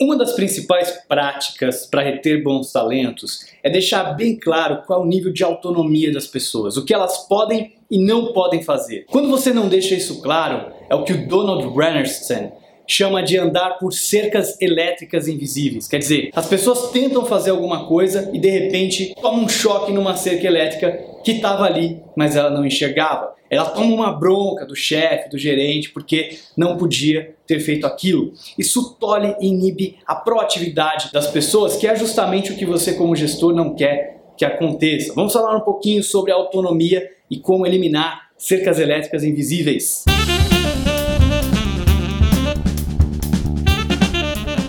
Uma das principais práticas para reter bons talentos é deixar bem claro qual é o nível de autonomia das pessoas, o que elas podem e não podem fazer. Quando você não deixa isso claro, é o que o Donald Rennerstein chama de andar por cercas elétricas invisíveis. Quer dizer, as pessoas tentam fazer alguma coisa e de repente tomam um choque numa cerca elétrica que estava ali, mas ela não enxergava. Ela toma uma bronca do chefe, do gerente, porque não podia ter feito aquilo. Isso tolhe e inibe a proatividade das pessoas, que é justamente o que você, como gestor, não quer que aconteça. Vamos falar um pouquinho sobre autonomia e como eliminar cercas elétricas invisíveis.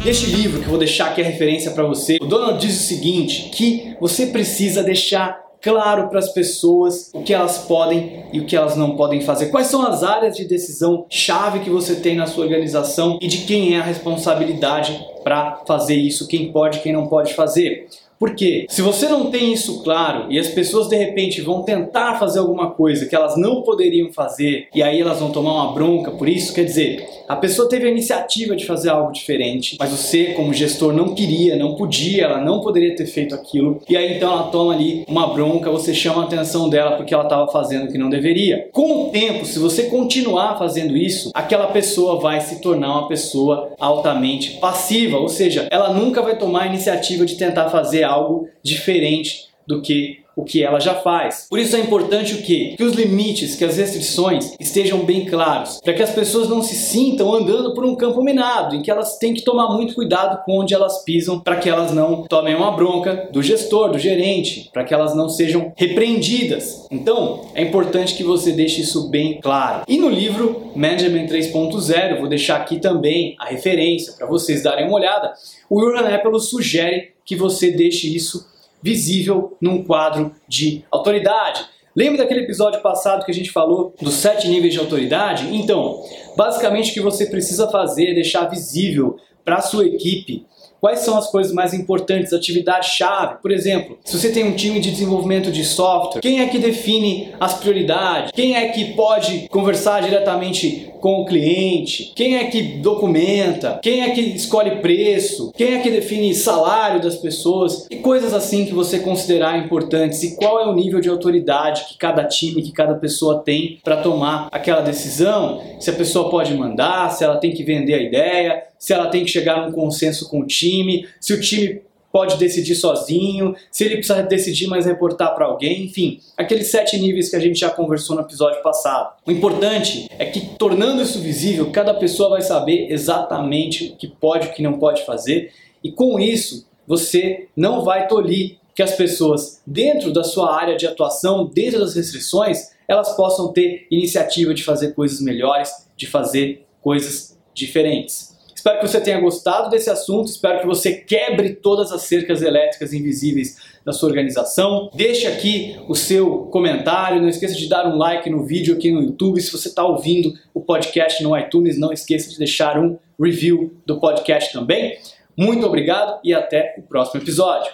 Neste livro, que eu vou deixar aqui a referência para você, o Donald diz o seguinte, que você precisa deixar claro para as pessoas o que elas podem e o que elas não podem fazer. Quais são as áreas de decisão chave que você tem na sua organização e de quem é a responsabilidade para fazer isso, quem pode quem não pode fazer. Porque se você não tem isso claro e as pessoas de repente vão tentar fazer alguma coisa que elas não poderiam fazer e aí elas vão tomar uma bronca por isso, quer dizer, a pessoa teve a iniciativa de fazer algo diferente, mas você como gestor não queria, não podia, ela não poderia ter feito aquilo e aí então ela toma ali uma bronca, você chama a atenção dela porque ela estava fazendo o que não deveria. Com o tempo, se você continuar fazendo isso, aquela pessoa vai se tornar uma pessoa altamente passiva, ou seja, ela nunca vai tomar a iniciativa de tentar fazer algo diferente do que o que ela já faz. Por isso é importante o quê? Que os limites, que as restrições estejam bem claros, para que as pessoas não se sintam andando por um campo minado, em que elas têm que tomar muito cuidado com onde elas pisam, para que elas não tomem uma bronca do gestor, do gerente, para que elas não sejam repreendidas. Então, é importante que você deixe isso bem claro. E no livro Management 3.0, vou deixar aqui também a referência para vocês darem uma olhada. O Jurgen Apple sugere que você deixe isso visível num quadro de autoridade. Lembra daquele episódio passado que a gente falou dos sete níveis de autoridade? Então, basicamente o que você precisa fazer é deixar visível para a sua equipe Quais são as coisas mais importantes, atividade-chave? Por exemplo, se você tem um time de desenvolvimento de software, quem é que define as prioridades? Quem é que pode conversar diretamente com o cliente? Quem é que documenta? Quem é que escolhe preço? Quem é que define salário das pessoas? E coisas assim que você considerar importantes. E qual é o nível de autoridade que cada time, que cada pessoa tem para tomar aquela decisão? Se a pessoa pode mandar, se ela tem que vender a ideia, se ela tem que chegar a um consenso com o time, se o time pode decidir sozinho, se ele precisa decidir, mas reportar para alguém, enfim, aqueles sete níveis que a gente já conversou no episódio passado. O importante é que, tornando isso visível, cada pessoa vai saber exatamente o que pode e o que não pode fazer, e com isso você não vai tolir que as pessoas, dentro da sua área de atuação, dentro das restrições, elas possam ter iniciativa de fazer coisas melhores, de fazer coisas diferentes. Espero que você tenha gostado desse assunto, espero que você quebre todas as cercas elétricas invisíveis da sua organização. Deixe aqui o seu comentário, não esqueça de dar um like no vídeo aqui no YouTube. Se você está ouvindo o podcast no iTunes, não esqueça de deixar um review do podcast também. Muito obrigado e até o próximo episódio.